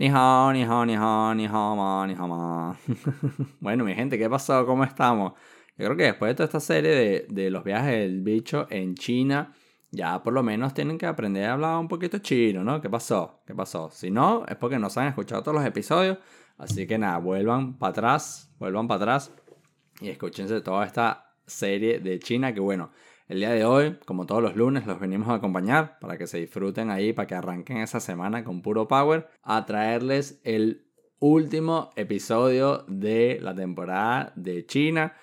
Ni hao, ni hao, ni hao, ni hao ni bueno, mi gente, ¿qué pasó? ¿Cómo estamos? Yo creo que después de toda esta serie de, de los viajes del bicho en China, ya por lo menos tienen que aprender a hablar un poquito chino, ¿no? ¿Qué pasó? ¿Qué pasó? Si no, es porque no se han escuchado todos los episodios. Así que nada, vuelvan para atrás, vuelvan para atrás y escúchense toda esta serie de China que bueno, el día de hoy, como todos los lunes, los venimos a acompañar para que se disfruten ahí, para que arranquen esa semana con puro power, a traerles el último episodio de la temporada de China.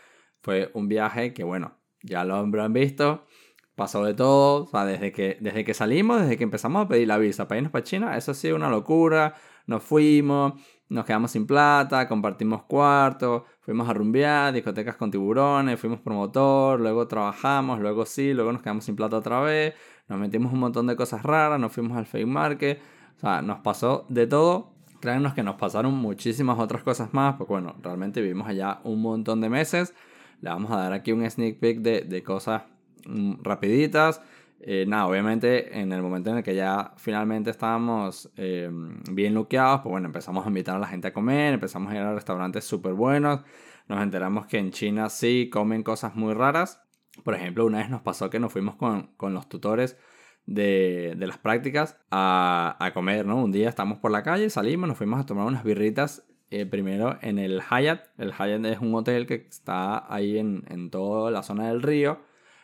Fue un viaje que, bueno, ya lo han visto, pasó de todo, o sea, desde que, desde que salimos, desde que empezamos a pedir la visa para irnos para China, eso ha sido una locura, nos fuimos, nos quedamos sin plata, compartimos cuartos, fuimos a rumbear, discotecas con tiburones, fuimos promotor, luego trabajamos, luego sí, luego nos quedamos sin plata otra vez, nos metimos un montón de cosas raras, nos fuimos al fake market, o sea, nos pasó de todo. Créanos que nos pasaron muchísimas otras cosas más, porque bueno, realmente vivimos allá un montón de meses. Le vamos a dar aquí un sneak peek de, de cosas mm, rapiditas. Eh, nada, obviamente en el momento en el que ya finalmente estábamos eh, bien luqueados, pues bueno, empezamos a invitar a la gente a comer, empezamos a ir a restaurantes súper buenos, nos enteramos que en China sí comen cosas muy raras. Por ejemplo, una vez nos pasó que nos fuimos con, con los tutores de, de, las prácticas a, a, comer, ¿no? Un día estamos por la calle, salimos, nos fuimos a tomar unas birritas eh, primero en el Hyatt. El Hyatt es un hotel que está ahí en, en toda la zona del río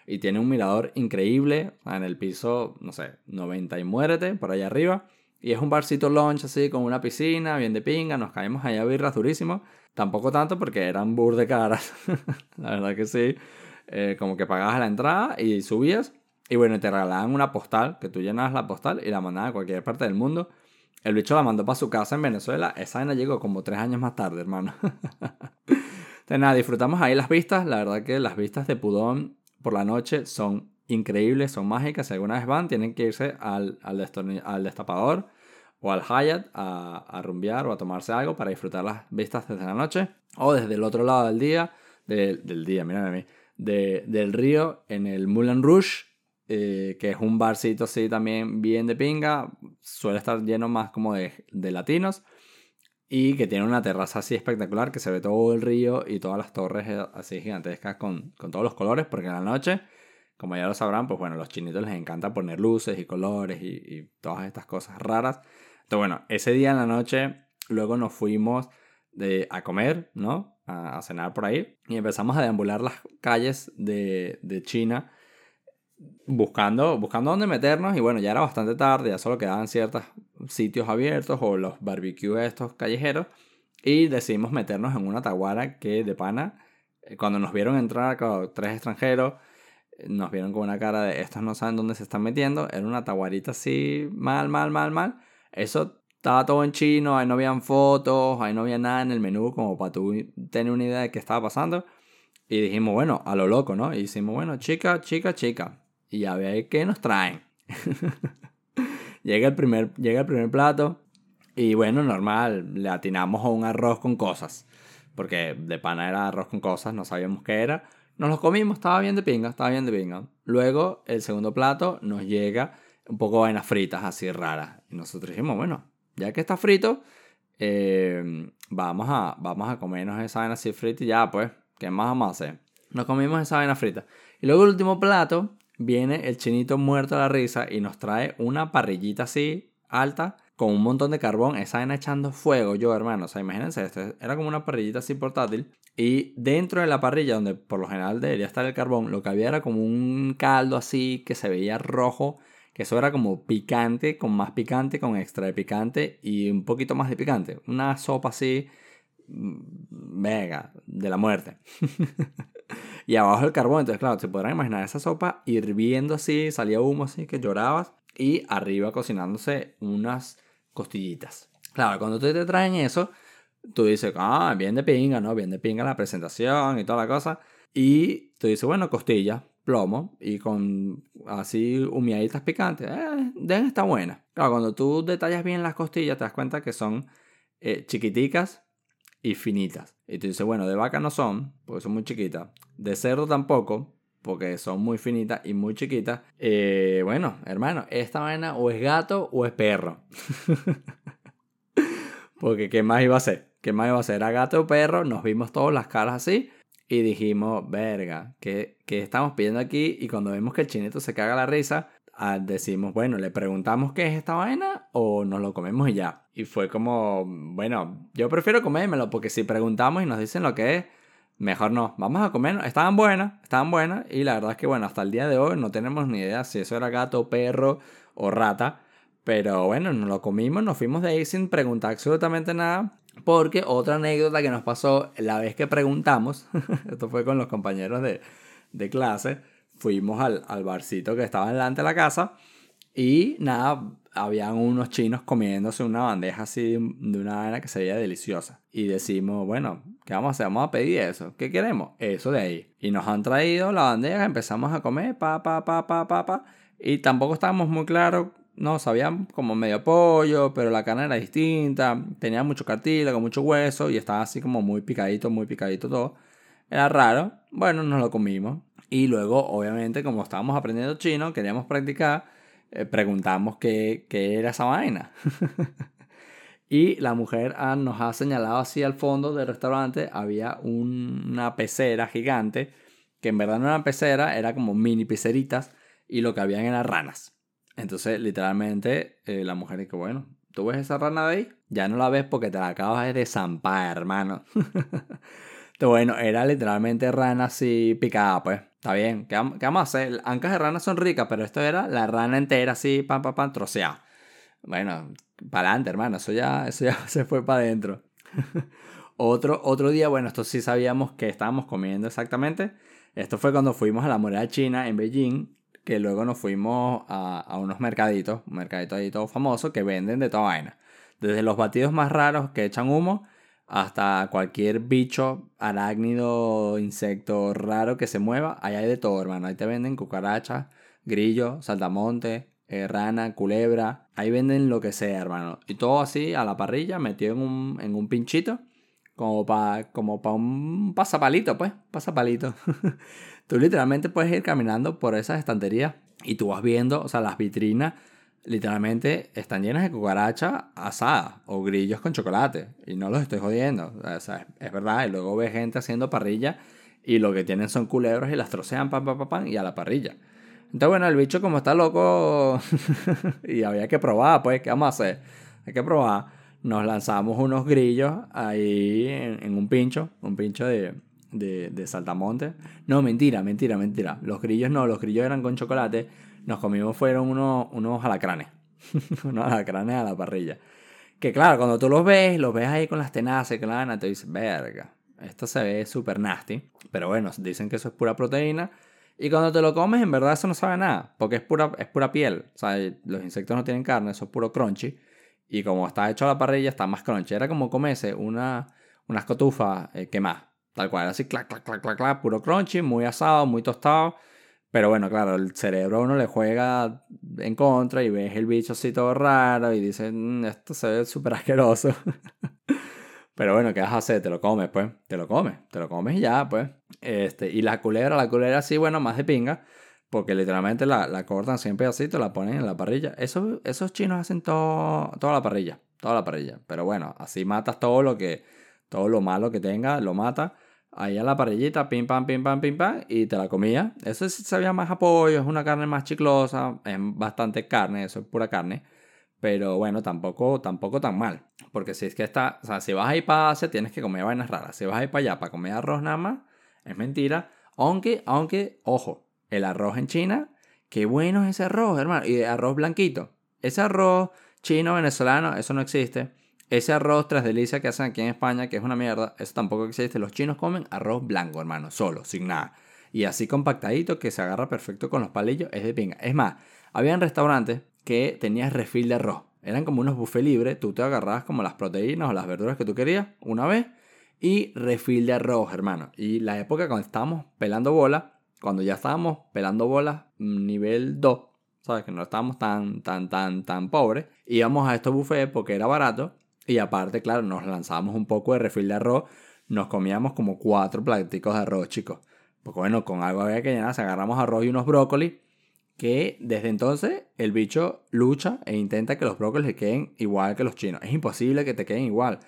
y tiene un mirador increíble en el piso, no sé, 90 y muérete, por allá arriba. Y es un barcito lunch así con una piscina, bien de pinga, nos caímos allá birras durísimo. Tampoco tanto porque eran bur de caras, la verdad que sí. Eh, como que pagabas la entrada y subías. Y bueno, te regalaban una postal, que tú llenabas la postal y la mandabas a cualquier parte del mundo. El bicho la mandó para su casa en Venezuela. Esa vaina llegó como tres años más tarde, hermano. Entonces nada, disfrutamos ahí las vistas. La verdad que las vistas de Pudón por la noche son increíbles, son mágicas. Si alguna vez van, tienen que irse al, al, al destapador o al Hyatt a, a, rumbear o a tomarse algo para disfrutar las vistas desde la noche. O desde el otro lado del día, del día, miren a mí, de, del río en el Moulin Rouge, eh, que es un barcito así también bien de pinga. Suele estar lleno más como de, de latinos y que tiene una terraza así espectacular que se ve todo el río y todas las torres eh, así gigantescas con, con todos los colores, porque en la noche, como ya lo sabrán, pues bueno, los chinitos les encanta poner luces y colores y, y todas estas cosas raras. Entonces bueno, ese día en la noche, luego nos fuimos de, a comer, ¿no? A, a, cenar por ahí y empezamos a deambular las calles de, de China buscando, buscando dónde meternos y bueno, ya era bastante tarde, ya solo quedaban ciertos sitios abiertos o los barbecues estos callejeros y decidimos meternos en una taguara que de pana, eh, cuando nos vieron entrar, tres extranjeros, eh, nos vieron con una cara de estos no saben dónde se están metiendo, era una taguarita así, mal, mal, mal, mal. Eso estaba todo en chino, ahí no habían fotos, ahí no había nada en el menú como para tú tener una idea de qué estaba pasando. Y dijimos, bueno, a lo loco, ¿no? Y dijimos, bueno, chica, chica, chica, y a ver qué nos traen. llega, el primer, llega el primer plato y bueno, normal, le atinamos a un arroz con cosas. Porque de pana era arroz con cosas, no sabíamos qué era. Nos lo comimos, estaba bien de pinga, estaba bien de pinga. Luego, el segundo plato nos llega un poco de vainas fritas así raras. Nosotros dijimos, bueno, ya que está frito, eh, vamos, a, vamos a comernos esa vaina así frita y ya, pues, ¿qué más vamos a hacer? Nos comimos esa vaina frita. Y luego el último plato viene el chinito muerto a la risa y nos trae una parrillita así alta con un montón de carbón, esa vaina echando fuego yo, hermano. O sea, imagínense esto, era como una parrillita así portátil. Y dentro de la parrilla, donde por lo general debería estar el carbón, lo que había era como un caldo así que se veía rojo, que eso era como picante, con más picante, con extra de picante y un poquito más de picante. Una sopa así, mega, mm, de la muerte. y abajo el carbón. Entonces, claro, se podrán imaginar esa sopa hirviendo así, salía humo así, que llorabas. Y arriba cocinándose unas costillitas. Claro, cuando te traen eso, tú dices, ah, bien de pinga, ¿no? Bien de pinga la presentación y toda la cosa. Y tú dices, bueno, costilla, plomo y con así humeaditas picantes, eh, deben estar buenas. Claro, cuando tú detallas bien las costillas, te das cuenta que son eh, chiquiticas y finitas. Y tú dices, bueno, de vaca no son, porque son muy chiquitas. De cerdo tampoco, porque son muy finitas y muy chiquitas. Eh, bueno, hermano, esta vaina o es gato o es perro. Porque ¿qué más iba a ser? ¿Qué más iba a ser? Era gato o perro, nos vimos todas las caras así y dijimos, verga, ¿qué, ¿qué, estamos pidiendo aquí? Y cuando vemos que el chinito se caga la risa, ah, decimos, bueno, ¿le preguntamos qué es esta vaina o nos lo comemos y ya? Y fue como, bueno, yo prefiero comérmelo porque si preguntamos y nos dicen lo que es, mejor no. Vamos a comer. Estaban buenas, estaban buenas. Y la verdad es que, bueno, hasta el día de hoy no tenemos ni idea si eso era gato, perro o rata. Pero bueno, nos lo comimos, nos fuimos de ahí sin preguntar absolutamente nada. Porque otra anécdota que nos pasó la vez que preguntamos, esto fue con los compañeros de, de clase, fuimos al, al, barcito que estaba delante de la casa y nada, habían unos chinos comiéndose una bandeja así de una vaina que se veía deliciosa. Y decimos, bueno, ¿qué vamos a hacer? Vamos a pedir eso. ¿Qué queremos? Eso de ahí. Y nos han traído la bandeja, empezamos a comer, pa, pa, pa, pa, pa, pa. Y tampoco estábamos muy claros no, sabían como medio pollo, pero la carne era distinta, tenía mucho cartílago, mucho hueso y estaba así como muy picadito, muy picadito todo. Era raro, bueno, nos lo comimos. Y luego, obviamente, como estábamos aprendiendo chino, queríamos practicar, eh, preguntamos qué, qué, era esa vaina. y la mujer ah, nos ha señalado así al fondo del restaurante, había una pecera gigante, que en verdad no era pecera, era como mini peceritas, y lo que habían eran ranas. Entonces, literalmente, eh, la mujer dice, bueno, ¿tú ves esa rana de ahí? Ya no la ves porque te la acabas de zampar, hermano. Entonces, bueno, era literalmente rana así picada, pues. Está bien, ¿qué, vamos a hacer? Ancas de rana son ricas, pero esto era la rana entera así, pam, pam, pam, troceada. Bueno, para adelante, hermano, eso ya, eso ya se fue para adentro. otro, otro día, bueno, esto sí sabíamos que estábamos comiendo exactamente. Esto fue cuando fuimos a la muralla china en Beijing que luego nos fuimos a, a unos mercaditos, un mercadito ahí todo famoso, que venden de toda vaina. Desde los batidos más raros que echan humo hasta cualquier bicho, arácnido, insecto raro que se mueva, ahí hay de todo, hermano. Ahí te venden cucarachas, grillo, saltamonte, eh, rana, culebra. Ahí venden lo que sea, hermano. Y todo así a la parrilla, metido en un, en un pinchito, como para como pa un pasapalito, pues, pasapalito. Tú literalmente puedes ir caminando por esas estanterías y tú vas viendo, o sea, las vitrinas literalmente están llenas de cucaracha asada o grillos con chocolate. Y no los estoy jodiendo. O sea, es, verdad. Y luego ves gente haciendo parrilla y lo que tienen son culebros y las trocean pam, pam, pam, pam y a la parrilla. Entonces, bueno, el bicho como está loco y había que probar, pues, ¿qué vamos a hacer? Hay que probar. Nos lanzamos unos grillos ahí en un pincho, un pincho de, de, saltamonte. No, mentira, mentira, mentira. Los grillos no, los grillos eran con chocolate. Nos comimos fueron unos, unos alacranes. unos alacranes a la parrilla. Que claro, cuando tú los ves, los ves ahí con las tenazas, claro, te dices, verga, esto se ve súper nasty. Pero bueno, dicen que eso es pura proteína. Y cuando te lo comes, en verdad eso no sabe nada, porque es pura, es pura piel. O sea, los insectos no tienen carne, eso es puro crunchy. Y como está hecho a la parrilla, está más crunchy. Era como comerse una, unas cotufas eh, quemadas. Tal cual, así, clac, clac, clac, clac, clac, puro crunchy, muy asado, muy tostado. Pero bueno, claro, el cerebro a uno le juega en contra y ves el bicho así todo raro y dices, mm, esto se ve súper asqueroso. Pero bueno, ¿qué vas a hacer? Te lo comes, pues. Te lo comes. Te lo comes y ya, pues. Este, y la culebra, la culebra sí, bueno, más de pinga. Porque literalmente la, la cortan siempre así, te la ponen en la parrilla. Esos, esos chinos hacen todo, toda la parrilla. Toda la parrilla. Pero bueno, así matas todo lo que... Todo lo malo que tenga, lo mata ahí a la parrillita, pim pam, pim pam, pim pam, y te la comía. Eso sí sabía más apoyo, es una carne más chiclosa, es bastante carne, eso es pura carne. Pero bueno, tampoco, tampoco tan mal. Porque si es que está, o sea, si vas ahí para Asia, tienes que comer vainas raras. Si vas ahí para allá para comer arroz nada más, es mentira. Aunque, aunque, ojo, el arroz en China, qué bueno es ese arroz, hermano. Y arroz blanquito. Ese arroz chino, venezolano, eso no existe. Ese arroz tras delicia que hacen aquí en España, que es una mierda, eso tampoco existe. Los chinos comen arroz blanco, hermano, solo, sin nada. Y así compactadito, que se agarra perfecto con los palillos, es de pinga. Es más, habían restaurantes que tenías refil de arroz. Eran como unos buffets libres, tú te agarrabas como las proteínas o las verduras que tú querías una vez y refil de arroz, hermano. Y la época cuando estábamos pelando bolas, cuando ya estábamos pelando bolas nivel 2, ¿sabes? Que no estábamos tan, tan, tan, tan pobres, íbamos a estos buffets porque era barato y aparte, claro, nos lanzábamos un poco de refil de arroz. Nos comíamos como cuatro platicos de arroz, chicos. Porque bueno, con algo había que llenarse. Agarramos arroz y unos brócolis. que desde entonces el bicho lucha e intenta que los brócolis le queden igual que los chinos. Es imposible que te queden igual.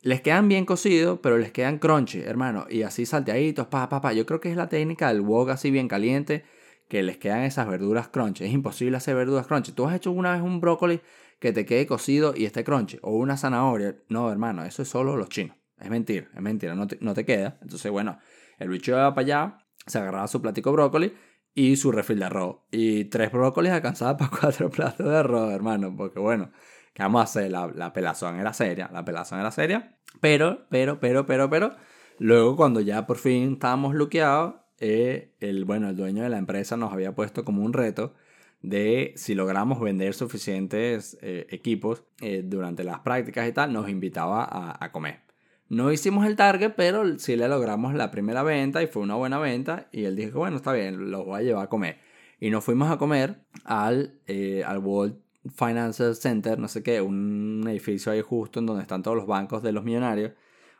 Les quedan bien cocidos, pero les quedan crunchy, hermano. Y así salteaditos, pa, pa, pa. Yo creo que es la técnica del wok así bien caliente, que les quedan esas verduras crunchy. Es imposible hacer verduras crunchy. ¿Tú has hecho una vez un brócoli que te quede cocido y esté crunchy? O una zanahoria. No, hermano, eso es solo los chinos. Es mentira, es mentira, no te, no te queda. Entonces, bueno, el bicho iba para allá, se agarraba su platico brócoli y su refil de arroz. Y tres brócolis alcanzaba para cuatro platos de arroz, hermano. Porque bueno, ¿qué vamos a hacer? La, la pelazón era seria, la pelazón era seria. Pero, pero, pero, pero, pero, luego cuando ya por fin estábamos luqueados, eh, el, bueno, el dueño de la empresa nos había puesto como un reto de si logramos vender suficientes eh, equipos eh, durante las prácticas y tal, nos invitaba a, comer. No hicimos el target, pero sí le logramos la primera venta y fue una buena venta. Y él dijo, bueno, está bien, lo voy a llevar a comer. Y nos fuimos a comer al, eh, al World Financial Center, no sé qué, un edificio ahí justo en donde están todos los bancos de los millonarios.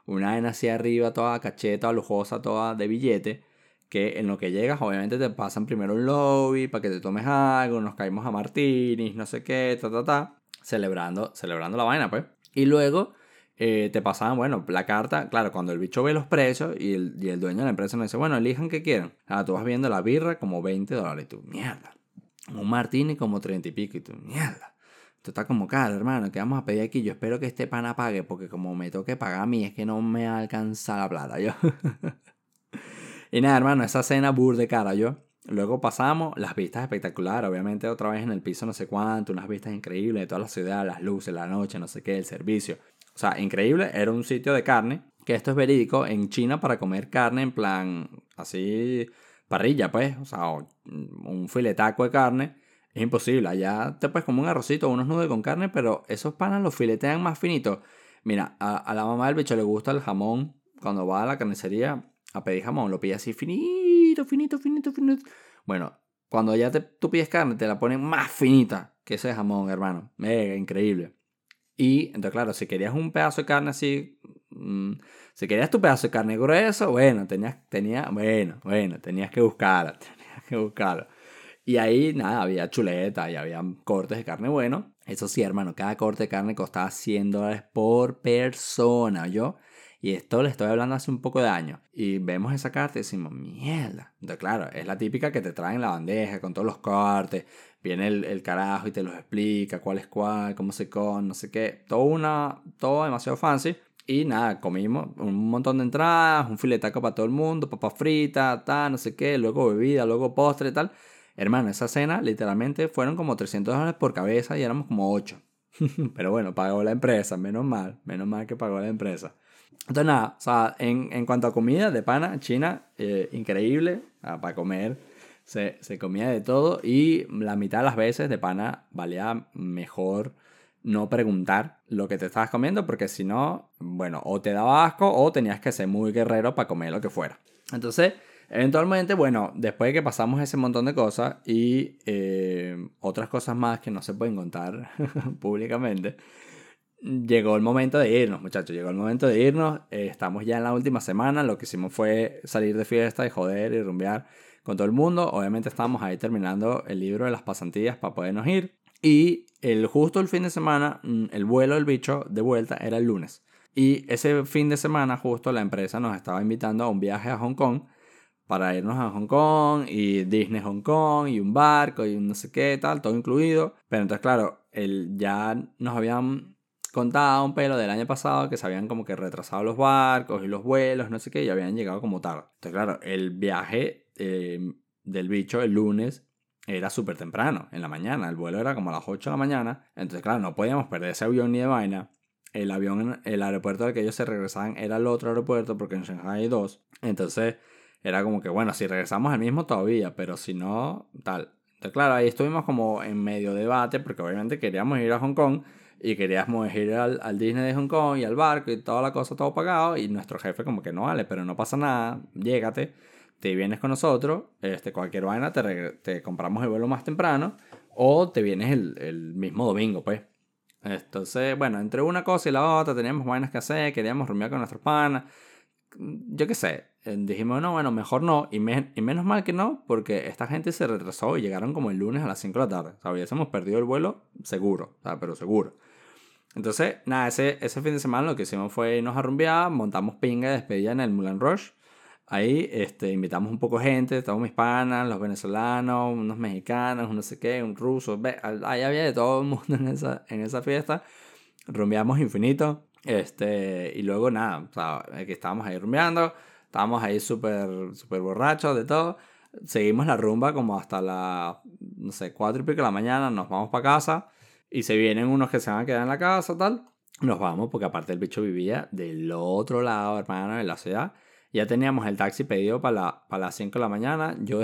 Una en hacia arriba, toda cacheta, lujosa, toda de billete. Que en lo que llegas, obviamente te pasan primero un lobby para que te tomes algo. Nos caímos a Martinis, no sé qué, ta, ta, ta. Celebrando, celebrando la vaina, pues. Y luego eh, te pasaban, bueno, la carta, claro, cuando el bicho ve los precios y el, y el dueño de la empresa nos dice, bueno, elijan qué quieren. Ah, tú vas viendo la birra como 20 dólares tú, mierda. Un martini como 30 y pico y tú, mierda. Esto está como caro, hermano, ¿qué vamos a pedir aquí? Yo espero que este pana pague porque como me toque pagar a mí es que no me alcanza la plata, yo. y nada, hermano, esa cena burde cara, yo. Luego pasamos, las vistas espectaculares, obviamente otra vez en el piso no sé cuánto, unas vistas increíbles de toda la ciudad, las luces, la noche, no sé qué, el servicio. O sea, increíble, era un sitio de carne, que esto es verídico, en China para comer carne en plan así parrilla, pues, o sea, un filetaco de carne, es imposible. Allá te puedes comer un arrocito o unos nudos con carne, pero esos panas los filetean más finitos. Mira, a, la mamá del bicho le gusta el jamón, cuando va a la carnicería a pedir jamón, lo pide así finito, finito, finito, finito. Bueno, cuando ya te, tú pides carne, te la ponen más finita que ese jamón, hermano. Mega, increíble. Y entonces, claro, si querías un pedazo de carne así, mm, si querías tu pedazo de carne grueso, bueno, tenías, tenía, bueno, bueno, tenías que buscarlo, tenías que buscarlo. Y ahí, nada, había chuleta y había cortes de carne bueno. Eso sí, hermano, cada corte de carne costaba 100 dólares por persona, ¿yo? Y esto le estoy hablando hace un poco de años. Y vemos esa carta y decimos, mierda. Entonces, claro, es la típica que te traen la bandeja con todos los cortes. Viene el, el carajo y te los explica cuál es cuál, cómo se con, no sé qué. Todo, una, todo demasiado fancy. Y nada, comimos un montón de entradas, un filetaco para todo el mundo, papas fritas, tal, no sé qué, luego bebida, luego postre tal. Hermano, esa cena literalmente fueron como 300 dólares por cabeza y éramos como 8. Pero bueno, pagó la empresa, menos mal, menos mal que pagó la empresa. Entonces nada, o sea, en, en cuanto a comida de pana, China, eh, increíble, ah, para comer, se, se, comía de todo y la mitad de las veces de pana valía mejor no preguntar lo que te estabas comiendo porque si no, bueno, o te daba asco o tenías que ser muy guerrero para comer lo que fuera. Entonces, eventualmente, bueno, después de que pasamos ese montón de cosas y eh, otras cosas más que no se pueden contar públicamente, llegó el momento de irnos, muchachos. Llegó el momento de irnos. Eh, estamos ya en la última semana. Lo que hicimos fue salir de fiesta y joder y rumbear con todo el mundo. Obviamente estábamos ahí terminando el libro de las pasantías para podernos ir. Y el, justo el fin de semana, mm, el vuelo del bicho de vuelta era el lunes. Y ese fin de semana justo la empresa nos estaba invitando a un viaje a Hong Kong para irnos a Hong Kong y Disney Hong Kong y un barco y no sé qué tal, todo incluido. Pero entonces claro, el, ya nos habían contaba un pelo del año pasado que se habían como que retrasado los barcos y los vuelos, no sé qué, y habían llegado como tarde. Entonces, claro, el viaje eh, del bicho el lunes era súper temprano, en la mañana. El vuelo era como a las 8 de la mañana. Entonces, claro, no podíamos perder ese avión ni de vaina. El avión, el aeropuerto al que ellos se regresaban era el otro aeropuerto porque en Shanghai hay dos. Entonces, era como que, bueno, si regresamos al mismo todavía, pero si no, tal. Entonces, claro, ahí estuvimos como en medio debate porque obviamente queríamos ir a Hong Kong y queríamos ir al, al, Disney de Hong Kong y al barco y toda la cosa, todo pagado. Y nuestro jefe, como que no vale, pero no pasa nada, llégate, te vienes con nosotros, este, cualquier vaina, te, compramos el vuelo más temprano o te vienes el, mismo domingo, pues. Entonces, bueno, entre una cosa y la otra teníamos vainas que hacer, queríamos rumiar con nuestros panas, yo qué sé. eh, dijimos, no, bueno, mejor no. Y, menos mal que no, porque esta gente se retrasó y llegaron como el lunes a las 5 de la tarde. O sea, hubiésemos perdido el vuelo seguro, o pero seguro. Entonces, nada, ese, ese fin de semana lo que hicimos fue irnos a rumbear, montamos pinga de despedida en el Mulan Rush. Ahí este, invitamos un poco gente, todos mis panas, los venezolanos, unos mexicanos, un no sé qué, un ruso. Ahí había de todo el mundo en esa, en esa fiesta. Rumbeamos infinito. Este, y luego nada, o que estábamos ahí rumbeando, estábamos ahí súper super borrachos de todo. Seguimos la rumba como hasta las, no sé, cuatro y pico de la mañana, nos vamos para casa. Y se vienen unos que se van a quedar en la casa, tal. Nos vamos, porque aparte el bicho vivía del otro lado, hermano, de la ciudad. Ya teníamos el taxi pedido para, la, para las 5 de la mañana. Yo,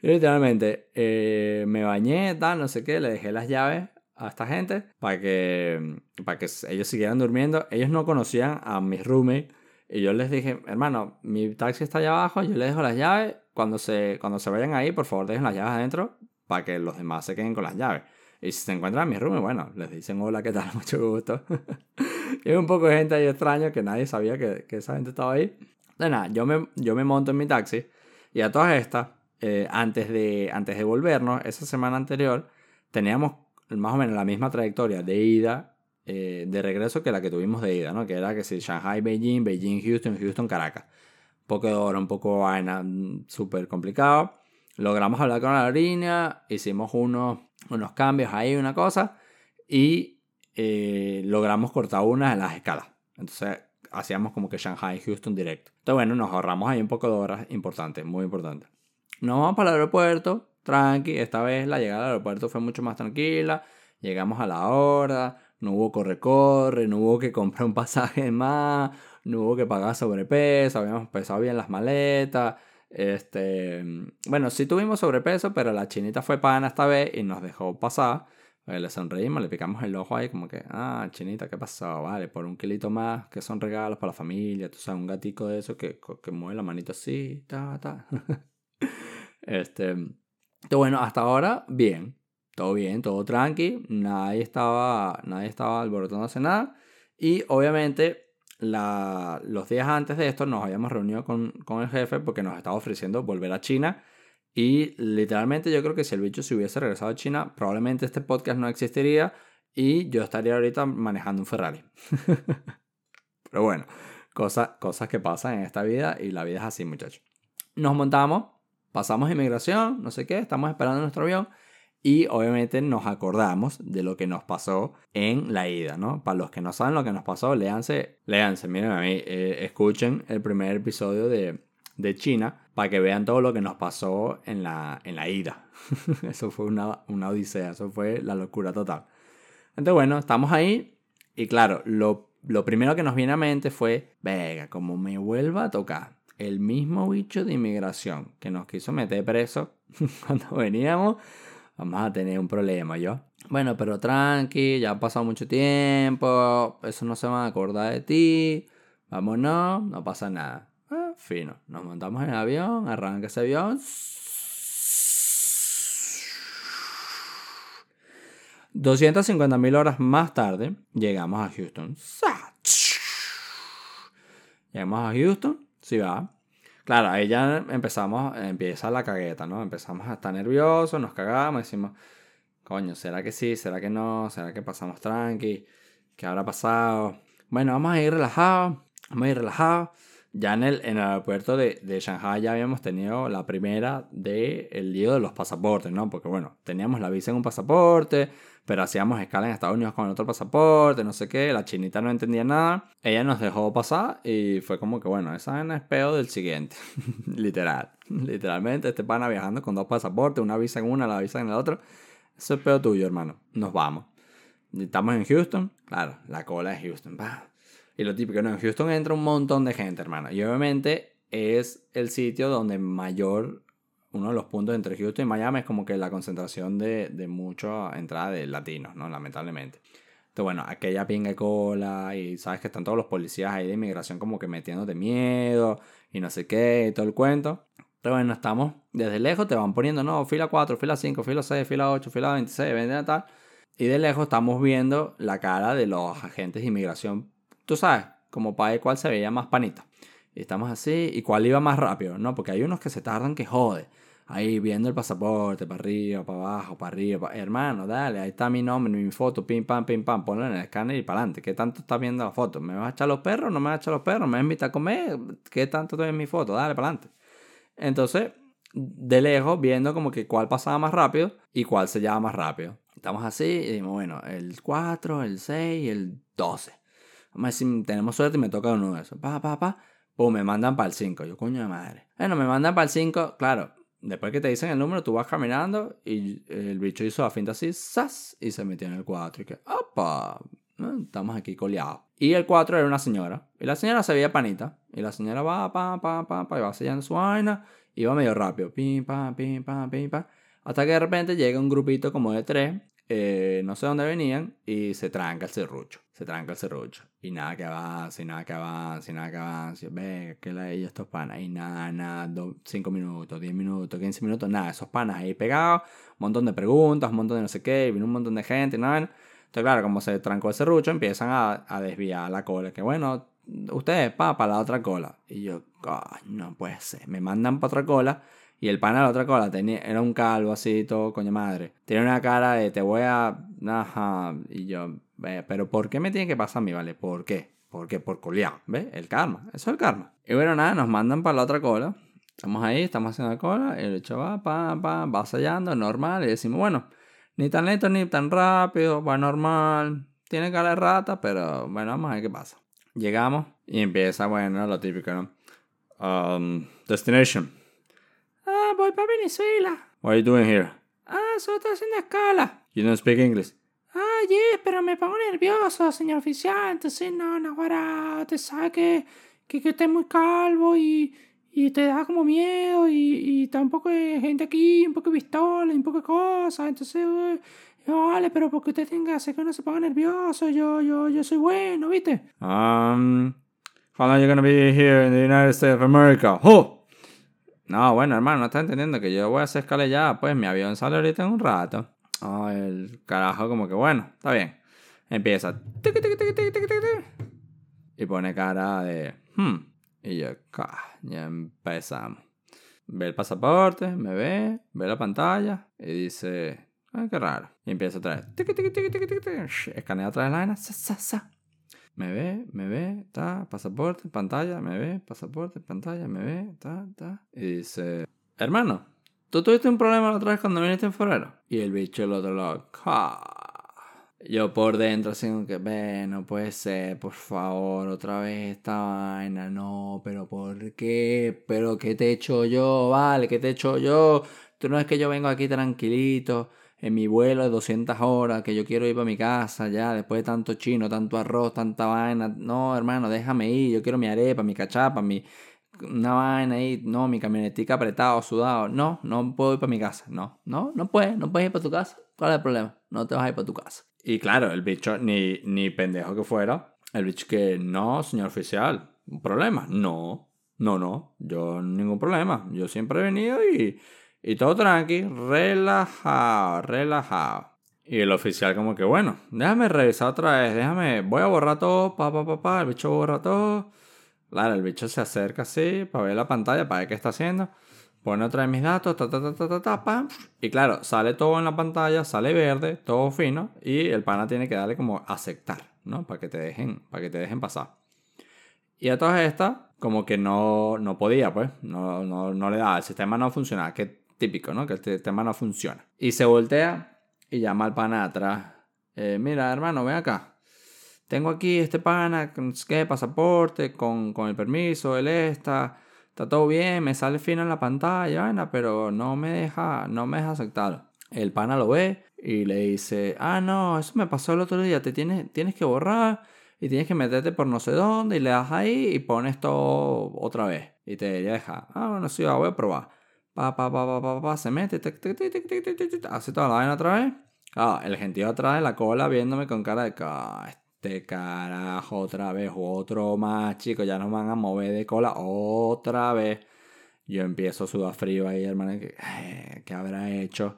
literalmente eh, me bañé, tal, no sé qué, le dejé las llaves a esta gente para que, para que ellos siguieran durmiendo. Ellos no conocían a mis roommates. Y yo les dije, hermano, mi taxi está allá abajo, yo les dejo las llaves. Cuando se, cuando se vayan ahí, por favor, dejen las llaves adentro para que los demás se queden con las llaves. Y si se encuentran en mi room, bueno, les dicen hola, ¿qué tal? Mucho gusto. y un poco de gente ahí extraña que nadie sabía que, que esa gente estaba ahí. De nada, yo me, yo me monto en mi taxi y a todas estas, eh, antes, de, antes de volvernos, esa semana anterior, teníamos más o menos la misma trayectoria de ida, eh, de regreso que la que tuvimos de ida, ¿no? Que era que si Shanghai, Beijing, Beijing, Houston, Houston, Caracas. Un poco de hora, un poco vaina, mm, súper complicado. Logramos hablar con la línea, hicimos unos unos cambios ahí, una cosa, y eh, logramos cortar una de las escalas. Entonces hacíamos como que Shanghai, Houston directo. Entonces bueno, nos ahorramos ahí un poco de horas, importante, muy importante. Nos vamos para el aeropuerto, tranqui, esta vez la llegada al aeropuerto fue mucho más tranquila, llegamos a la hora, no hubo corre-corre, no hubo que comprar un pasaje más, no hubo que pagar sobrepeso, habíamos pesado bien las maletas, este, bueno, sí tuvimos sobrepeso, pero la chinita fue pana esta vez y nos dejó pasar. Eh, le sonreímos, le picamos el ojo ahí como que, ah, chinita, ¿qué pasó? Vale, por un kilito más, que son regalos para la familia, tú sabes, un gatico de eso que, que mueve la manito así, ta, ta. este, bueno, hasta ahora, bien, todo bien, todo tranqui, nadie estaba, nadie estaba alborotándose nada. Y obviamente la, los días antes de esto nos habíamos reunido con, con, el jefe porque nos estaba ofreciendo volver a China. Y literalmente yo creo que si el bicho se hubiese regresado a China, probablemente este podcast no existiría y yo estaría ahorita manejando un Ferrari. Pero bueno, cosas, cosas que pasan en esta vida y la vida es así, muchachos. Nos montamos, pasamos inmigración, no sé qué, estamos esperando nuestro avión y obviamente nos acordamos de lo que nos pasó en la ida, ¿no? Para los que no saben lo que nos pasó, léanse, léanse, miren a mí, eh, escuchen el primer episodio de, de, China para que vean todo lo que nos pasó en la, en la ida. eso fue una, una odisea, eso fue la locura total. Entonces, bueno, estamos ahí y claro, lo, lo primero que nos viene a mente fue, venga, como me vuelva a tocar el mismo bicho de inmigración que nos quiso meter preso cuando veníamos vamos a tener un problema, ¿yo? Bueno, pero tranqui, ya ha pasado mucho tiempo, eso no se va a acordar de ti, vámonos, no pasa nada. Fino, nos montamos en el avión, arranca ese avión. 250.000 horas más tarde, llegamos a Houston. Llegamos a Houston, sí va. Claro, ahí ya empezamos, empieza la cagueta, ¿no? Empezamos a estar nerviosos, nos cagamos, decimos, coño, ¿será que sí? ¿Será que no? ¿Será que pasamos tranqui? ¿Qué habrá pasado? Bueno, vamos a ir relajados, vamos a ir relajados. Ya en el, en el aeropuerto de, de Shanghai ya habíamos tenido la primera del el lío de los pasaportes, ¿no? Porque bueno, teníamos la visa en un pasaporte, pero hacíamos escala en Estados Unidos con el otro pasaporte, no sé qué, la chinita no entendía nada, ella nos dejó pasar y fue como que, bueno, esa es el del siguiente, literal, literalmente, este pana viajando con dos pasaportes, una visa en una, la visa en el otro, eso es peor tuyo, hermano, nos vamos. Estamos en Houston, claro, la cola de Houston, Y lo típico, no, en Houston entra un montón de gente, hermano, y obviamente es el sitio donde mayor uno de los puntos entre Houston y Miami es como que la concentración de, de mucha entrada de latinos, ¿no? Lamentablemente. Entonces, bueno, aquella pinga cola y sabes que están todos los policías ahí de inmigración como que metiéndote miedo y no sé qué y todo el cuento. Pero bueno, estamos desde lejos, te van poniendo, no, fila 4, fila 5, fila 6, fila 8, fila 26, vende tal. Y de lejos estamos viendo la cara de los agentes de inmigración, tú sabes, como para ver cuál se veía más panita. Y estamos así. ¿Y cuál iba más rápido? No, porque hay unos que se tardan que jode. Ahí viendo el pasaporte, para arriba, para abajo, para arriba. Hermano, dale, ahí está mi nombre, mi foto, pim, pam, pim, pam. Ponlo en el escáner y para adelante. ¿Qué tanto estás viendo la foto? ¿Me vas a echar los perros? ¿No me vas a echar los perros? ¿Me vas a invitar a comer? ¿Qué tanto ves mi foto? Dale, para adelante. Entonces, de lejos, viendo como que cuál pasaba más rápido y cuál se llama más rápido. Estamos así y decimos, bueno, el 4, el 6 y el 12. Vamos a decir, tenemos suerte y me toca uno de esos. Pa, pa, pa. Pum, me mandan para el 5. Yo, coño de madre. Bueno, me mandan para el 5. Claro, después que te dicen el número, tú vas caminando y el bicho hizo la finta así, ¡zas! Y se metió en el 4. Y que, ¡opa! Estamos aquí coleados. Y el 4 era una señora. Y la señora se veía panita. Y la señora va, pa, pa, pa, pa, y va sellando su vaina. Y va medio rápido. Pim, pam, pim, pam, pim, pam. Hasta que de repente llega un grupito como de tres eh, no sé dónde venían y se tranca el serrucho. Se tranca el serrucho. Y nada que avance, y nada que avance, y nada que avance. Ve, que la de estos panas. Y nada, nada, 5 minutos, 10 minutos, 15 minutos, nada. Esos panas ahí pegados, un montón de preguntas, un montón de no sé qué, vino un montón de gente, nada. Entonces, claro, como se trancó el serrucho, empiezan a, a desviar la cola. Que bueno, ustedes, pa, para la otra cola. Y yo, no puede ser. Me mandan para otra cola y el pana de la otra cola tenía, era un calvo así, todo coño madre. Tiene una cara de te voy a. Ajá. Y yo, pero ¿por qué me tiene que pasar a mí, vale? ¿Por qué? ¿Por qué? Por coleado. ¿Ves? El karma. Eso es el karma. Y bueno, nada, nos mandan para la otra cola. Estamos ahí, estamos haciendo la cola. El hecho va, pa, va sellando, normal. Y decimos, bueno, ni tan lento ni tan rápido, va normal. Tiene cara de rata, pero bueno, vamos a ver qué pasa. Llegamos y empieza, bueno, lo típico, ¿no? Um, destination voy para Venezuela. What are you doing here? Ah, solo estoy haciendo escala. You don't speak English? Ah, yeah, pero me pongo nervioso, señor oficial. Entonces, no, no, ahora te sabe que, que, que usted es muy calvo y, y te da como miedo y, y está un poco de gente aquí, un poco de pistola un poco de cosas. Entonces, vale, pero porque usted tenga, hacer que uno se ponga nervioso, yo, yo, yo soy bueno, ¿viste? Um, how long are you gonna be here in the United States of America? ¡Oh! No, bueno, hermano, no estás entendiendo que yo voy a hacer escala ya, pues mi avión sale ahorita en un rato. Oh, el carajo, como que bueno, está bien. Empieza. Y pone cara de. Hmm. Y yo, ya empezamos. Ve el pasaporte, me ve, ve la pantalla y dice, ay, qué raro. Y empieza otra vez. Escanea otra vez la vaina. Me ve, me ve, ta, pasaporte, pantalla, me ve, pasaporte, pantalla, me ve, ta, ta. Y dice, hermano, ¿tú tuviste un problema la otra vez cuando viniste en febrero? Y el bicho el otro lado, Yo por dentro así como que, ve, no puede ser, por favor, otra vez esta vaina, no, pero ¿por qué? ¿Pero qué te he hecho yo? Vale, ¿qué te he hecho yo? Tú no es que yo vengo aquí tranquilito en mi vuelo de 200 horas, que yo quiero ir para mi casa ya, después de tanto chino, tanto arroz, tanta vaina. No, hermano, déjame ir, yo quiero mi arepa, mi cachapa, mi, una vaina ahí, no, mi camionetica apretado, sudado. No, no puedo ir para mi casa. No, no, no puedes, no puedes ir para tu casa. ¿Cuál es el problema? No te vas a ir para tu casa. Y claro, el bicho, ni, ni pendejo que fuera, el bicho que, no, señor oficial, ¿un problema? No, no, no, yo ningún problema. Yo siempre he venido y y todo tranqui, relajado, relajado. Y el oficial como que, bueno, déjame revisar otra vez, déjame, voy a borrar todo, pa, pa, pa, pa, el bicho borra todo. Claro, el bicho se acerca así para ver la pantalla, para ver qué está haciendo. Pone otra vez mis datos, ta, ta, ta, ta, ta, ta, pam. Y claro, sale todo en la pantalla, sale verde, todo fino. Y el pana tiene que darle como aceptar, ¿no? Para que te dejen, para que te dejen pasar. Y a todas estas, como que no, no podía, pues. No, no, no le daba, el sistema no funcionaba. Que típico, ¿no? Que el tema no funciona. Y se voltea y llama al pana atrás. Eh, mira, hermano, ven acá. Tengo aquí este pana, ¿qué? Pasaporte, con, con el permiso, él está, está todo bien, me sale fino en la pantalla, pero no me deja, no me deja aceptarlo. El pana lo ve y le dice, ah, no, eso me pasó el otro día, te tienes, tienes que borrar y tienes que meterte por no sé dónde y le das ahí y pones todo otra vez. Y te deja, ah, bueno, sí, voy a probar pa, pa, pa, pa, pa, se mete, hace toda la vaina otra vez. Ah, el gentío atrás de la cola viéndome con cara de este carajo otra vez, otro más, chicos, ya nos van a mover de cola otra vez. Yo empiezo a sudar frío ahí, hermano, ¿qué, ¿qué habrá hecho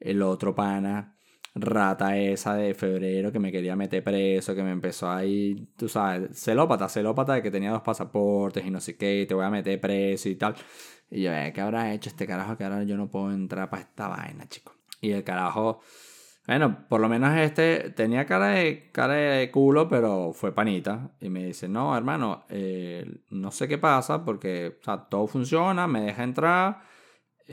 el otro pana? rata esa de febrero que me quería meter preso, que me empezó ahí, tú sabes, celópata, celópata de que tenía dos pasaportes y no sé qué, y te voy a meter preso y tal. Y yo, eh, ¿qué habrá hecho este carajo que ahora yo no puedo entrar para esta vaina, chico? Y el carajo, bueno, por lo menos este tenía cara de, cara de culo, pero fue panita. Y me dice, no, hermano, eh, no sé qué pasa porque todo funciona, me deja entrar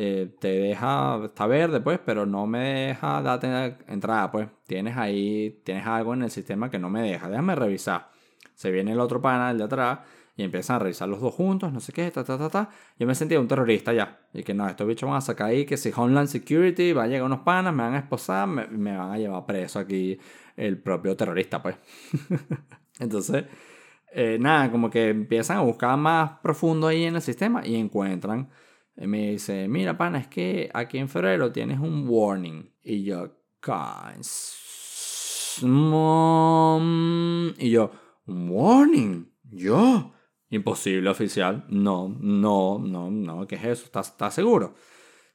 eh, te deja, está verde pues, pero no me deja darte entrada pues. Tienes ahí, tienes algo en el sistema que no me deja. Déjame revisar. Se viene el otro panel de atrás y empiezan a revisar los dos juntos, no sé qué, ta, ta, ta, ta. Yo me sentía un terrorista ya. Y que no, estos bichos van a sacar ahí que si Homeland Security va a llegar unos panas, me van a esposar, me, van a llevar preso aquí el propio terrorista pues. Entonces, eh, nada, como que empiezan a buscar más profundo ahí en el sistema y encuentran y me dice, mira, pana, es que aquí en febrero tienes un warning. Y yo, mom. Y yo, ¿un warning? ¿Yo? Imposible, oficial. No, no, no, no. ¿Qué es eso? ¿Estás, ¿Estás seguro?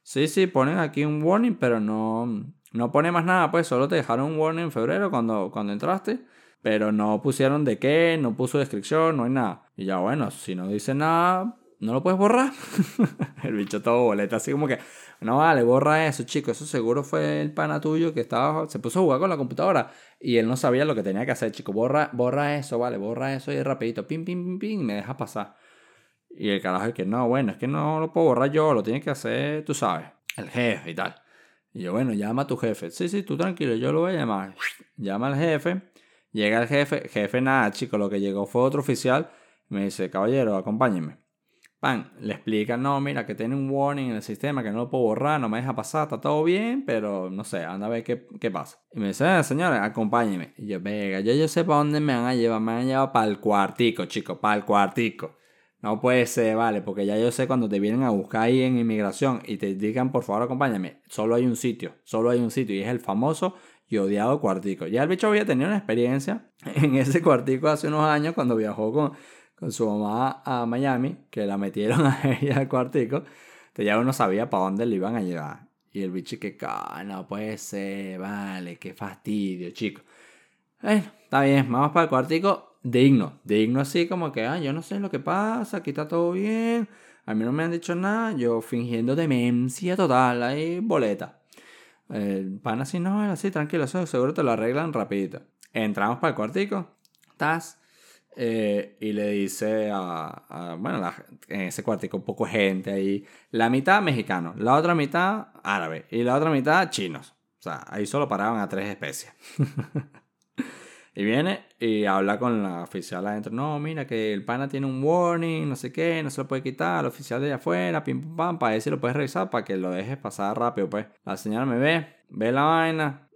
Sí, sí, ponen aquí un warning, pero no, no pone más nada, pues solo te dejaron un warning en febrero cuando, cuando entraste, pero no pusieron de qué, no puso descripción, no hay nada. Y ya bueno, si no dice nada, ¿no lo puedes borrar? el bicho todo boleta, así como que, no vale, borra eso, chico, eso seguro fue el pana tuyo que estaba, se puso a jugar con la computadora y él no sabía lo que tenía que hacer, chico, borra, borra eso, vale, borra eso y rapidito, pim, pim, pim, pim, y me deja pasar. Y el carajo es que, no, bueno, es que no lo puedo borrar yo, lo tiene que hacer, tú sabes, el jefe y tal. Y yo, bueno, llama a tu jefe. Sí, sí, tú tranquilo, yo lo voy a llamar. Llama al jefe, llega el jefe, jefe nada, chico, lo que llegó fue otro oficial, me dice, caballero, acompáñeme le explican, no, mira, que tiene un warning en el sistema que no lo puedo borrar, no me deja pasar, está todo bien, pero no sé, anda a ver qué, qué pasa. Y me dice, eh, señores, acompáñeme. Y yo, venga, yo, yo sé para dónde me van a llevar, me van a llevar para el cuartico, chicos, para el cuartico. No puede ser, vale, porque ya yo sé cuando te vienen a buscar ahí en inmigración y te digan, por favor, acompáñame, solo hay un sitio, solo hay un sitio y es el famoso y odiado cuartico. Ya el bicho había tenido una experiencia en ese cuartico hace unos años cuando viajó con, con su mamá a Miami, que la metieron a ella al cuartico, entonces ya uno sabía para dónde le iban a llevar. Y el bicho que, no puede ser, vale, qué fastidio, chico. Bueno, está bien, vamos para el cuartico, digno, digno así como que, ah, yo no sé lo que pasa, aquí está todo bien, a mí no me han dicho nada, yo fingiendo demencia total, ahí boleta. El pan así, no, así, tranquilo, seguro te lo arreglan rapidito. Entramos para el cuartico, estás eh, y le dice a, bueno, en ese cuartico poco gente ahí, la mitad mexicanos, la otra mitad árabe y la otra mitad chinos. O sea, ahí solo paraban a tres especies. y viene y habla con la oficial adentro, no, mira que el pana tiene un warning, no sé qué, no se lo puede quitar, el oficial de allá afuera, pim pum pam, para si lo puedes revisar, para que lo dejes pasar rápido, pues. La señora me ve, ve la vaina,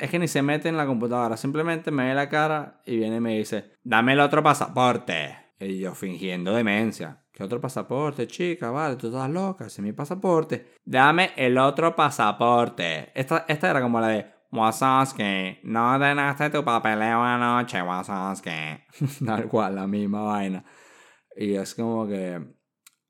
es que ni se mete en la computadora, simplemente me ve la cara y viene y me dice, dame el otro pasaporte. Y yo fingiendo demencia. ¿Qué otro pasaporte, chica? Vale, tú estás loca, ese es mi pasaporte. Dame el otro pasaporte. Esta, esta era como la de Wasowski, no denaste tu papeleo anoche, Wasowski. Tal cual, la misma vaina. Y es como que,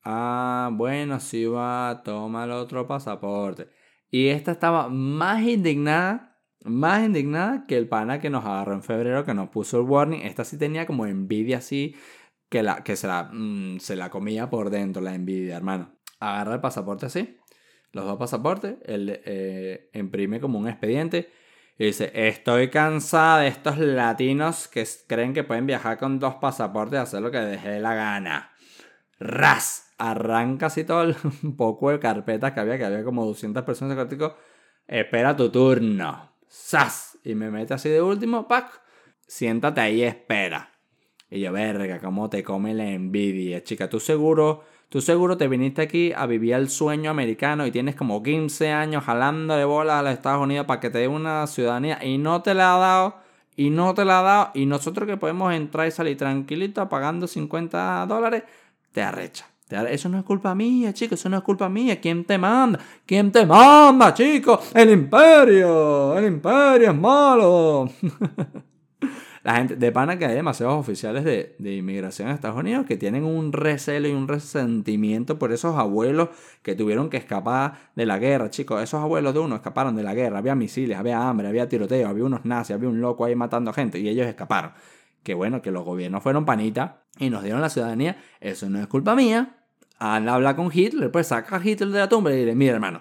ah, bueno, si va, toma el otro pasaporte. Y esta estaba más indignada, más indignada que el pana que nos agarró en febrero, que nos puso el warning. Esta sí tenía como envidia así, que, la, que se, la, mm, se la comía por dentro, la envidia, hermano. Agarra el pasaporte así, los dos pasaportes, él eh, imprime como un expediente y dice, estoy cansada de estos latinos que creen que pueden viajar con dos pasaportes y hacer lo que deje la gana. ¡Ras! arranca así todo el, poco de carpetas que había, que había como 200 personas en el Espera tu turno. ¡Sas! Y me mete así de último, ¡pac! Siéntate ahí y espera. Y yo, verga, cómo te come la envidia, chica. Tú seguro, tú seguro te viniste aquí a vivir el sueño americano y tienes como 15 años jalando de bolas a los Estados Unidos para que te dé una ciudadanía y no te la ha dado. Y no te la ha dado. Y nosotros que podemos entrar y salir tranquilito pagando 50 dólares, te arrecha. Eso no es culpa mía, chicos, eso no es culpa mía. ¿Quién te manda? ¿Quién te manda, chicos? El imperio. El imperio es malo. La gente, de pana que hay demasiados oficiales de, de inmigración en Estados Unidos que tienen un recelo y un resentimiento por esos abuelos que tuvieron que escapar de la guerra, chicos. Esos abuelos de uno escaparon de la guerra. Había misiles, había hambre, había tiroteo, había unos nazis, había un loco ahí matando gente y ellos escaparon. Que bueno, que los gobiernos fueron panitas y nos dieron la ciudadanía. Eso no es culpa mía. Al hablar con Hitler, pues saca a Hitler de la tumba y dile, mira hermano,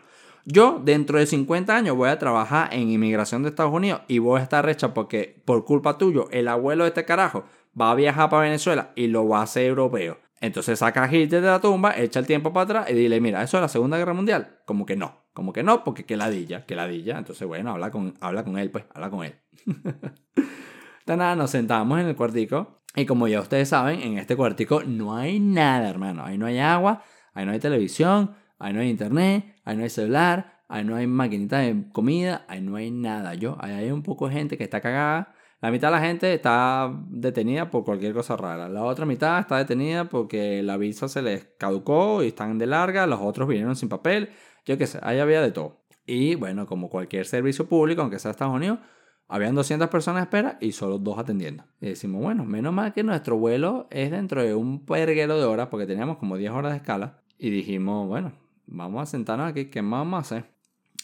yo dentro de 50 años voy a trabajar en inmigración de Estados Unidos y voy a estar recha porque por culpa tuyo el abuelo de este carajo va a viajar para Venezuela y lo va a hacer europeo. Entonces saca a Hitler de la tumba, echa el tiempo para atrás y dile, mira, eso es la Segunda Guerra Mundial. Como que no, como que no, porque que ladilla, que ladilla. Entonces, bueno, habla con, habla con él, pues, habla con él. Entonces nada, nos sentamos en el cuartico y como ya ustedes saben, en este cuartico no hay nada, hermano. Ahí no hay agua, ahí no hay televisión, ahí no hay internet, ahí no hay celular, ahí no hay maquinita de comida, ahí no hay nada. Yo, ahí hay un poco de gente que está cagada. La mitad de la gente está detenida por cualquier cosa rara. La otra mitad está detenida porque la visa se les caducó y están de larga. Los otros vinieron sin papel. Yo qué sé, ahí había de todo. Y bueno, como cualquier servicio público, aunque sea Estados Unidos, habían 200 personas a espera y solo dos atendiendo. Y decimos, bueno, menos mal que nuestro vuelo es dentro de un perguero de horas porque teníamos como 10 horas de escala. Y dijimos, bueno, vamos a sentarnos aquí, ¿qué más vamos a hacer?